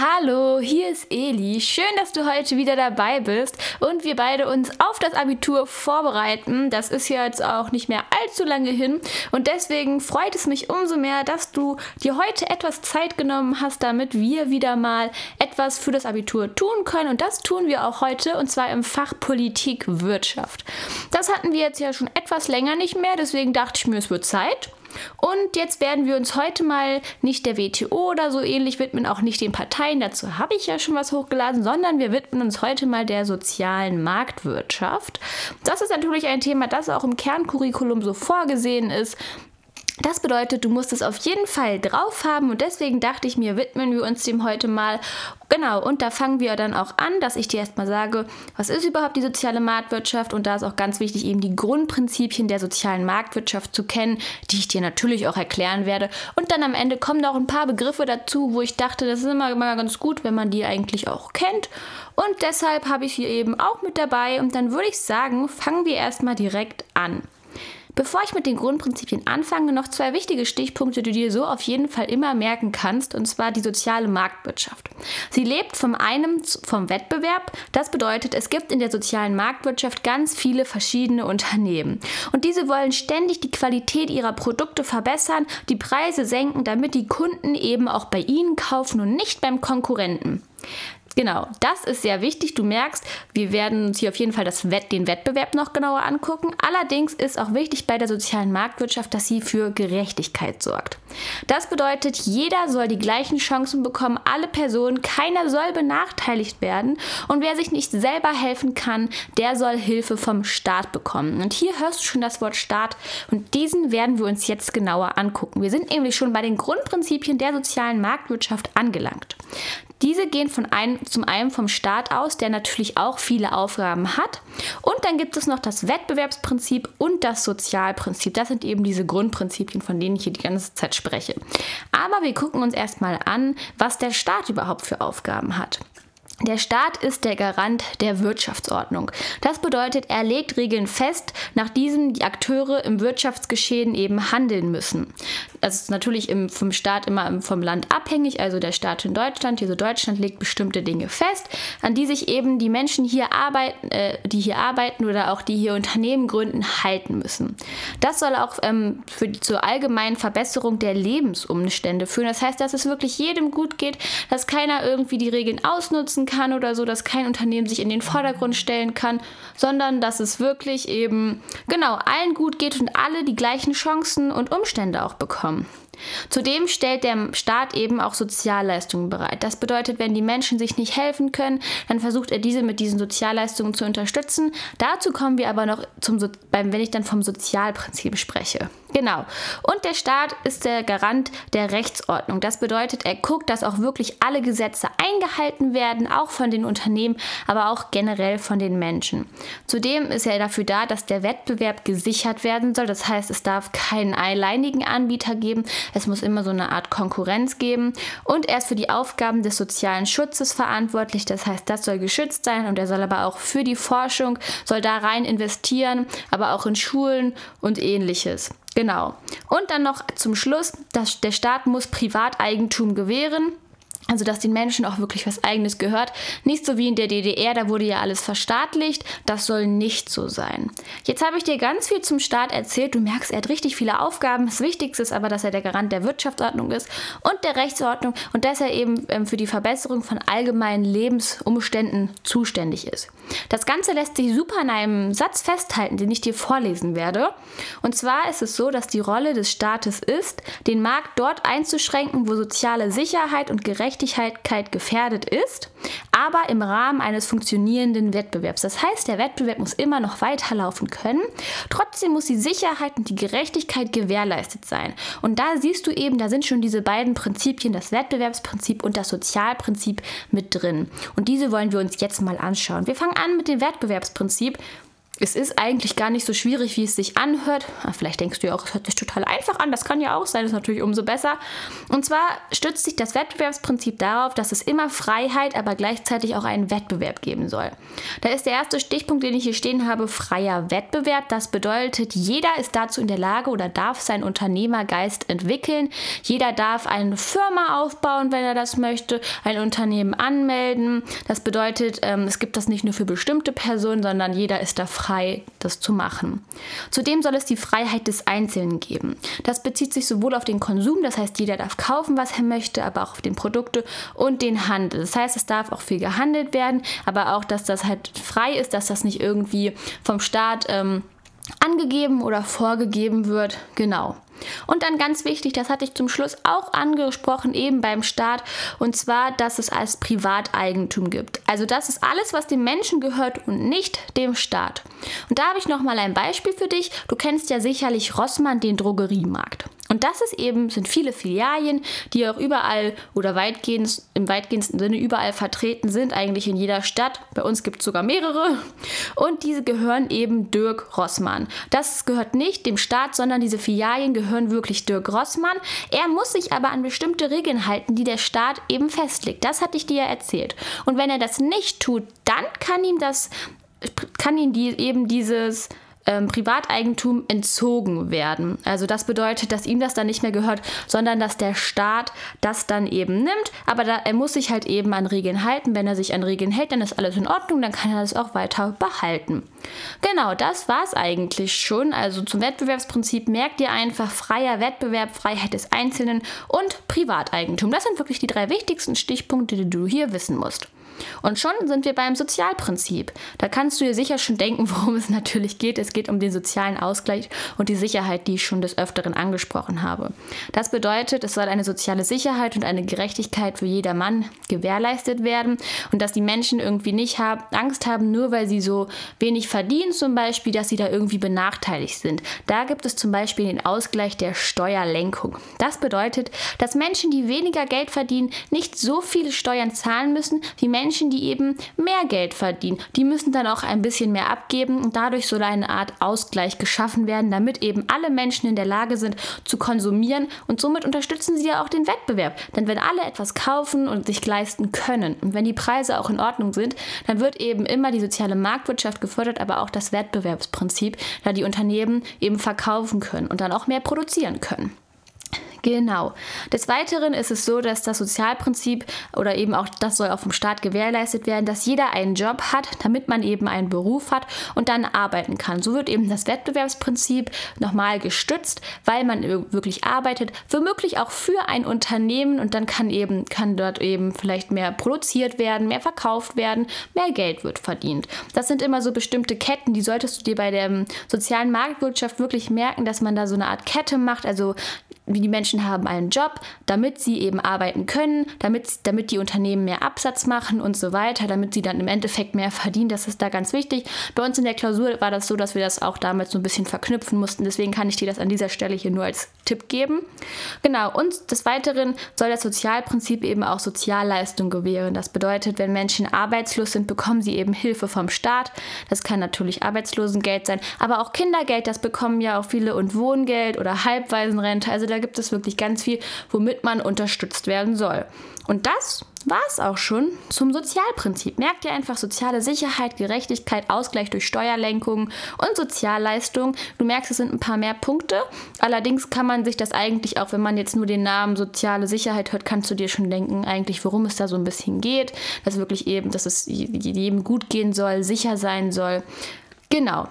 Hallo, hier ist Eli. Schön, dass du heute wieder dabei bist und wir beide uns auf das Abitur vorbereiten. Das ist ja jetzt auch nicht mehr allzu lange hin und deswegen freut es mich umso mehr, dass du dir heute etwas Zeit genommen hast, damit wir wieder mal etwas für das Abitur tun können und das tun wir auch heute und zwar im Fach Politik Wirtschaft. Das hatten wir jetzt ja schon etwas länger nicht mehr, deswegen dachte ich mir, es wird Zeit. Und jetzt werden wir uns heute mal nicht der WTO oder so ähnlich widmen, auch nicht den Parteien, dazu habe ich ja schon was hochgeladen, sondern wir widmen uns heute mal der sozialen Marktwirtschaft. Das ist natürlich ein Thema, das auch im Kerncurriculum so vorgesehen ist. Das bedeutet, du musst es auf jeden Fall drauf haben und deswegen dachte ich mir, widmen wir uns dem heute mal. Genau, und da fangen wir dann auch an, dass ich dir erstmal sage, was ist überhaupt die soziale Marktwirtschaft und da ist auch ganz wichtig, eben die Grundprinzipien der sozialen Marktwirtschaft zu kennen, die ich dir natürlich auch erklären werde. Und dann am Ende kommen noch ein paar Begriffe dazu, wo ich dachte, das ist immer, immer ganz gut, wenn man die eigentlich auch kennt. Und deshalb habe ich hier eben auch mit dabei und dann würde ich sagen, fangen wir erstmal direkt an. Bevor ich mit den Grundprinzipien anfange, noch zwei wichtige Stichpunkte, die du dir so auf jeden Fall immer merken kannst, und zwar die soziale Marktwirtschaft. Sie lebt vom einen vom Wettbewerb, das bedeutet, es gibt in der sozialen Marktwirtschaft ganz viele verschiedene Unternehmen. Und diese wollen ständig die Qualität ihrer Produkte verbessern, die Preise senken, damit die Kunden eben auch bei ihnen kaufen und nicht beim Konkurrenten. Genau, das ist sehr wichtig. Du merkst, wir werden uns hier auf jeden Fall das Wett, den Wettbewerb noch genauer angucken. Allerdings ist auch wichtig bei der sozialen Marktwirtschaft, dass sie für Gerechtigkeit sorgt. Das bedeutet, jeder soll die gleichen Chancen bekommen, alle Personen, keiner soll benachteiligt werden und wer sich nicht selber helfen kann, der soll Hilfe vom Staat bekommen. Und hier hörst du schon das Wort Staat und diesen werden wir uns jetzt genauer angucken. Wir sind nämlich schon bei den Grundprinzipien der sozialen Marktwirtschaft angelangt. Diese gehen von einem, zum einen vom Staat aus, der natürlich auch viele Aufgaben hat. Und dann gibt es noch das Wettbewerbsprinzip und das Sozialprinzip. Das sind eben diese Grundprinzipien, von denen ich hier die ganze Zeit spreche. Aber wir gucken uns erstmal an, was der Staat überhaupt für Aufgaben hat. Der Staat ist der Garant der Wirtschaftsordnung. Das bedeutet, er legt Regeln fest, nach diesen die Akteure im Wirtschaftsgeschehen eben handeln müssen. Das ist natürlich im, vom Staat immer vom Land abhängig, also der Staat in Deutschland, also Deutschland legt bestimmte Dinge fest, an die sich eben die Menschen hier arbeiten, äh, die hier arbeiten oder auch die hier Unternehmen gründen, halten müssen. Das soll auch ähm, für zur allgemeinen Verbesserung der Lebensumstände führen. Das heißt, dass es wirklich jedem gut geht, dass keiner irgendwie die Regeln ausnutzen kann oder so, dass kein Unternehmen sich in den Vordergrund stellen kann, sondern dass es wirklich eben genau allen gut geht und alle die gleichen Chancen und Umstände auch bekommen. Zudem stellt der Staat eben auch Sozialleistungen bereit. Das bedeutet, wenn die Menschen sich nicht helfen können, dann versucht er diese mit diesen Sozialleistungen zu unterstützen. Dazu kommen wir aber noch zum, wenn ich dann vom Sozialprinzip spreche. Genau. Und der Staat ist der Garant der Rechtsordnung. Das bedeutet, er guckt, dass auch wirklich alle Gesetze eingehalten werden, auch von den Unternehmen, aber auch generell von den Menschen. Zudem ist er dafür da, dass der Wettbewerb gesichert werden soll. Das heißt, es darf keinen alleinigen Anbieter geben. Es muss immer so eine Art Konkurrenz geben. Und er ist für die Aufgaben des sozialen Schutzes verantwortlich. Das heißt, das soll geschützt sein und er soll aber auch für die Forschung, soll da rein investieren, aber auch in Schulen und ähnliches. Genau. Und dann noch zum Schluss, dass der Staat muss Privateigentum gewähren. Also, dass den Menschen auch wirklich was Eigenes gehört. Nicht so wie in der DDR, da wurde ja alles verstaatlicht. Das soll nicht so sein. Jetzt habe ich dir ganz viel zum Staat erzählt. Du merkst, er hat richtig viele Aufgaben. Das Wichtigste ist aber, dass er der Garant der Wirtschaftsordnung ist und der Rechtsordnung und dass er eben ähm, für die Verbesserung von allgemeinen Lebensumständen zuständig ist. Das Ganze lässt sich super in einem Satz festhalten, den ich dir vorlesen werde. Und zwar ist es so, dass die Rolle des Staates ist, den Markt dort einzuschränken, wo soziale Sicherheit und Gerechtigkeit gefährdet ist, aber im Rahmen eines funktionierenden Wettbewerbs. Das heißt, der Wettbewerb muss immer noch weiterlaufen können. Trotzdem muss die Sicherheit und die Gerechtigkeit gewährleistet sein. Und da siehst du eben, da sind schon diese beiden Prinzipien, das Wettbewerbsprinzip und das Sozialprinzip mit drin. Und diese wollen wir uns jetzt mal anschauen. Wir fangen an mit dem Wettbewerbsprinzip. Es ist eigentlich gar nicht so schwierig, wie es sich anhört. Ah, vielleicht denkst du ja auch, es hört sich total einfach an. Das kann ja auch sein, das ist natürlich umso besser. Und zwar stützt sich das Wettbewerbsprinzip darauf, dass es immer Freiheit, aber gleichzeitig auch einen Wettbewerb geben soll. Da ist der erste Stichpunkt, den ich hier stehen habe, freier Wettbewerb. Das bedeutet, jeder ist dazu in der Lage oder darf seinen Unternehmergeist entwickeln. Jeder darf eine Firma aufbauen, wenn er das möchte, ein Unternehmen anmelden. Das bedeutet, ähm, es gibt das nicht nur für bestimmte Personen, sondern jeder ist da frei frei, das zu machen. Zudem soll es die Freiheit des Einzelnen geben. Das bezieht sich sowohl auf den Konsum, das heißt, jeder darf kaufen, was er möchte, aber auch auf den Produkte und den Handel. Das heißt, es darf auch viel gehandelt werden, aber auch, dass das halt frei ist, dass das nicht irgendwie vom Staat ähm, angegeben oder vorgegeben wird. Genau. Und dann ganz wichtig, das hatte ich zum Schluss auch angesprochen, eben beim Staat, und zwar, dass es als Privateigentum gibt. Also das ist alles, was dem Menschen gehört und nicht dem Staat. Und da habe ich noch mal ein Beispiel für dich. Du kennst ja sicherlich Rossmann, den Drogeriemarkt. Und das ist eben, sind viele Filialien, die auch überall oder weitgehend, im weitgehendsten Sinne überall vertreten sind, eigentlich in jeder Stadt. Bei uns gibt es sogar mehrere. Und diese gehören eben Dirk Rossmann. Das gehört nicht dem Staat, sondern diese Filialien gehören wirklich Dirk Rossmann. Er muss sich aber an bestimmte Regeln halten, die der Staat eben festlegt. Das hatte ich dir ja erzählt. Und wenn er das nicht tut, dann kann ihm das, kann ihm die, eben dieses ähm, Privateigentum entzogen werden. Also das bedeutet, dass ihm das dann nicht mehr gehört, sondern dass der Staat das dann eben nimmt. Aber da, er muss sich halt eben an Regeln halten. Wenn er sich an Regeln hält, dann ist alles in Ordnung, dann kann er das auch weiter behalten. Genau, das war es eigentlich schon. Also zum Wettbewerbsprinzip merkt ihr einfach freier Wettbewerb, Freiheit des Einzelnen und Privateigentum. Das sind wirklich die drei wichtigsten Stichpunkte, die du hier wissen musst. Und schon sind wir beim Sozialprinzip. Da kannst du dir sicher schon denken, worum es natürlich geht. Es geht um den sozialen Ausgleich und die Sicherheit, die ich schon des Öfteren angesprochen habe. Das bedeutet, es soll eine soziale Sicherheit und eine Gerechtigkeit für jedermann gewährleistet werden und dass die Menschen irgendwie nicht haben, Angst haben, nur weil sie so wenig verdienen, zum Beispiel, dass sie da irgendwie benachteiligt sind. Da gibt es zum Beispiel den Ausgleich der Steuerlenkung. Das bedeutet, dass Menschen, die weniger Geld verdienen, nicht so viele Steuern zahlen müssen wie Menschen, die eben mehr Geld verdienen. Die müssen dann auch ein bisschen mehr abgeben und dadurch soll eine Art Ausgleich geschaffen werden, damit eben alle Menschen in der Lage sind zu konsumieren und somit unterstützen sie ja auch den Wettbewerb. Denn wenn alle etwas kaufen und sich leisten können und wenn die Preise auch in Ordnung sind, dann wird eben immer die soziale Marktwirtschaft gefördert, aber auch das Wettbewerbsprinzip, da die Unternehmen eben verkaufen können und dann auch mehr produzieren können. Genau. Des Weiteren ist es so, dass das Sozialprinzip oder eben auch das soll auch vom Staat gewährleistet werden, dass jeder einen Job hat, damit man eben einen Beruf hat und dann arbeiten kann. So wird eben das Wettbewerbsprinzip nochmal gestützt, weil man wirklich arbeitet, womöglich auch für ein Unternehmen und dann kann eben kann dort eben vielleicht mehr produziert werden, mehr verkauft werden, mehr Geld wird verdient. Das sind immer so bestimmte Ketten, die solltest du dir bei der sozialen Marktwirtschaft wirklich merken, dass man da so eine Art Kette macht, also die Menschen haben einen Job, damit sie eben arbeiten können, damit, damit die Unternehmen mehr Absatz machen und so weiter, damit sie dann im Endeffekt mehr verdienen. Das ist da ganz wichtig. Bei uns in der Klausur war das so, dass wir das auch damals so ein bisschen verknüpfen mussten. Deswegen kann ich dir das an dieser Stelle hier nur als Tipp geben. Genau, und des Weiteren soll das Sozialprinzip eben auch Sozialleistung gewähren. Das bedeutet, wenn Menschen arbeitslos sind, bekommen sie eben Hilfe vom Staat. Das kann natürlich Arbeitslosengeld sein, aber auch Kindergeld, das bekommen ja auch viele und Wohngeld oder Halbwaisenrente. Also da gibt es wirklich ganz viel, womit man unterstützt werden soll. Und das war es auch schon zum Sozialprinzip. Merkt ihr einfach soziale Sicherheit, Gerechtigkeit, Ausgleich durch Steuerlenkung und Sozialleistung. Du merkst, es sind ein paar mehr Punkte. Allerdings kann man sich das eigentlich auch, wenn man jetzt nur den Namen soziale Sicherheit hört, kannst du dir schon denken, eigentlich, worum es da so ein bisschen geht. Dass wirklich eben, dass es jedem gut gehen soll, sicher sein soll. Genau.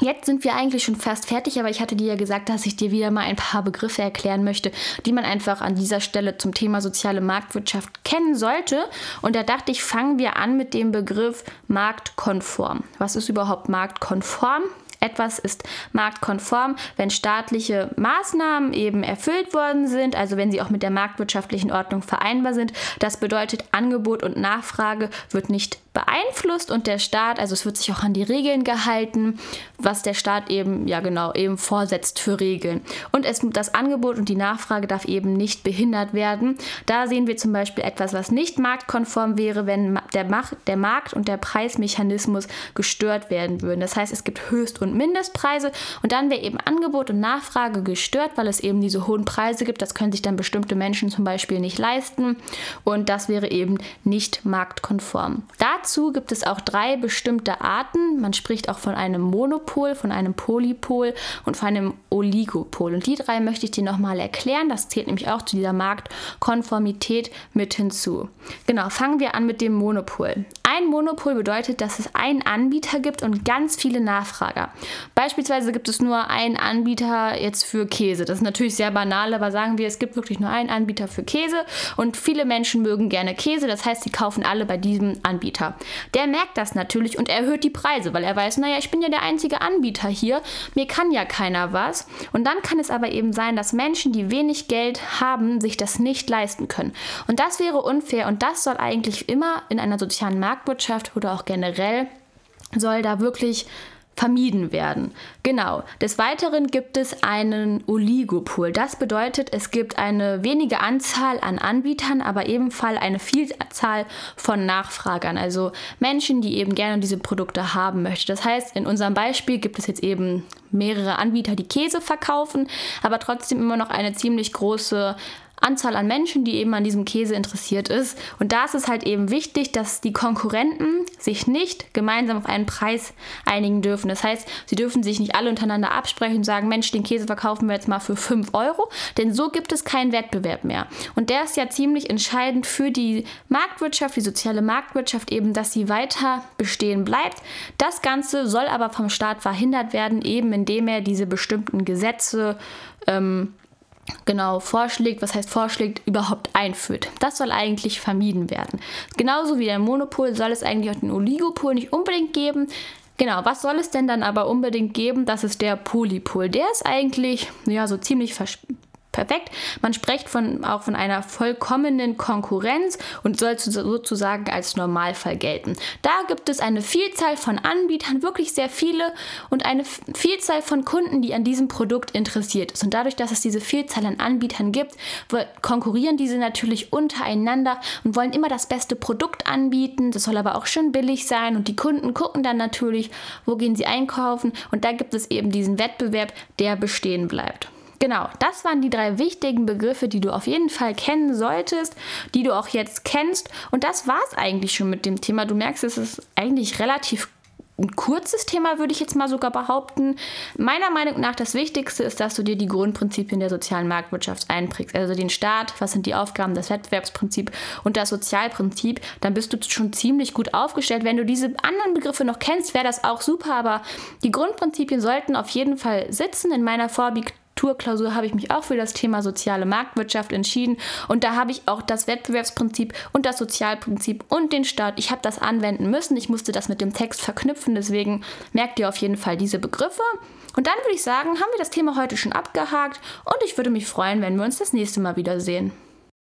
Jetzt sind wir eigentlich schon fast fertig, aber ich hatte dir ja gesagt, dass ich dir wieder mal ein paar Begriffe erklären möchte, die man einfach an dieser Stelle zum Thema soziale Marktwirtschaft kennen sollte. Und da dachte ich, fangen wir an mit dem Begriff marktkonform. Was ist überhaupt marktkonform? Etwas ist marktkonform, wenn staatliche Maßnahmen eben erfüllt worden sind, also wenn sie auch mit der marktwirtschaftlichen Ordnung vereinbar sind. Das bedeutet, Angebot und Nachfrage wird nicht beeinflusst und der Staat, also es wird sich auch an die Regeln gehalten, was der Staat eben, ja genau, eben vorsetzt für Regeln. Und es, das Angebot und die Nachfrage darf eben nicht behindert werden. Da sehen wir zum Beispiel etwas, was nicht marktkonform wäre, wenn der, Macht, der Markt und der Preismechanismus gestört werden würden. Das heißt, es gibt Höchst- und Mindestpreise und dann wäre eben Angebot und Nachfrage gestört, weil es eben diese hohen Preise gibt. Das können sich dann bestimmte Menschen zum Beispiel nicht leisten und das wäre eben nicht marktkonform. Dazu gibt es auch drei bestimmte Arten. Man spricht auch von einem Monopol, von einem Polypol und von einem Oligopol. Und die drei möchte ich dir nochmal erklären. Das zählt nämlich auch zu dieser Marktkonformität mit hinzu. Genau, fangen wir an mit dem Monopol. Ein Monopol bedeutet, dass es einen Anbieter gibt und ganz viele Nachfrager. Beispielsweise gibt es nur einen Anbieter jetzt für Käse. Das ist natürlich sehr banal, aber sagen wir, es gibt wirklich nur einen Anbieter für Käse und viele Menschen mögen gerne Käse. Das heißt, sie kaufen alle bei diesem Anbieter. Der merkt das natürlich und erhöht die Preise, weil er weiß, naja, ich bin ja der einzige Anbieter hier, mir kann ja keiner was. Und dann kann es aber eben sein, dass Menschen, die wenig Geld haben, sich das nicht leisten können. Und das wäre unfair und das soll eigentlich immer in einer sozialen Marktwirtschaft oder auch generell soll da wirklich vermieden werden. Genau. Des Weiteren gibt es einen Oligopol. Das bedeutet, es gibt eine wenige Anzahl an Anbietern, aber ebenfalls eine Vielzahl von Nachfragern, also Menschen, die eben gerne diese Produkte haben möchten. Das heißt, in unserem Beispiel gibt es jetzt eben mehrere Anbieter, die Käse verkaufen, aber trotzdem immer noch eine ziemlich große Anzahl an Menschen, die eben an diesem Käse interessiert ist. Und da ist es halt eben wichtig, dass die Konkurrenten sich nicht gemeinsam auf einen Preis einigen dürfen. Das heißt, sie dürfen sich nicht alle untereinander absprechen und sagen, Mensch, den Käse verkaufen wir jetzt mal für 5 Euro, denn so gibt es keinen Wettbewerb mehr. Und der ist ja ziemlich entscheidend für die Marktwirtschaft, die soziale Marktwirtschaft eben, dass sie weiter bestehen bleibt. Das Ganze soll aber vom Staat verhindert werden, eben indem er diese bestimmten Gesetze ähm, genau vorschlägt, was heißt vorschlägt, überhaupt einführt. Das soll eigentlich vermieden werden. Genauso wie der Monopol soll es eigentlich auch den Oligopol nicht unbedingt geben. Genau, was soll es denn dann aber unbedingt geben? Das ist der Polypol. Der ist eigentlich ja so ziemlich perfekt. Man spricht von, auch von einer vollkommenen Konkurrenz und soll sozusagen als Normalfall gelten. Da gibt es eine Vielzahl von Anbietern, wirklich sehr viele und eine Vielzahl von Kunden, die an diesem Produkt interessiert ist. Und dadurch, dass es diese Vielzahl an Anbietern gibt, konkurrieren diese natürlich untereinander und wollen immer das beste Produkt anbieten. Das soll aber auch schön billig sein und die Kunden gucken dann natürlich, wo gehen sie einkaufen und da gibt es eben diesen Wettbewerb, der bestehen bleibt. Genau, das waren die drei wichtigen Begriffe, die du auf jeden Fall kennen solltest, die du auch jetzt kennst. Und das war es eigentlich schon mit dem Thema. Du merkst, es ist eigentlich relativ ein kurzes Thema, würde ich jetzt mal sogar behaupten. Meiner Meinung nach das Wichtigste ist, dass du dir die Grundprinzipien der sozialen Marktwirtschaft einprägst. Also den Staat, was sind die Aufgaben, das Wettbewerbsprinzip und das Sozialprinzip. Dann bist du schon ziemlich gut aufgestellt. Wenn du diese anderen Begriffe noch kennst, wäre das auch super. Aber die Grundprinzipien sollten auf jeden Fall sitzen. In meiner Vorbieg Abiturklausur habe ich mich auch für das Thema soziale Marktwirtschaft entschieden und da habe ich auch das Wettbewerbsprinzip und das Sozialprinzip und den Staat. Ich habe das anwenden müssen. Ich musste das mit dem Text verknüpfen, deswegen merkt ihr auf jeden Fall diese Begriffe. Und dann würde ich sagen, haben wir das Thema heute schon abgehakt und ich würde mich freuen, wenn wir uns das nächste Mal wiedersehen.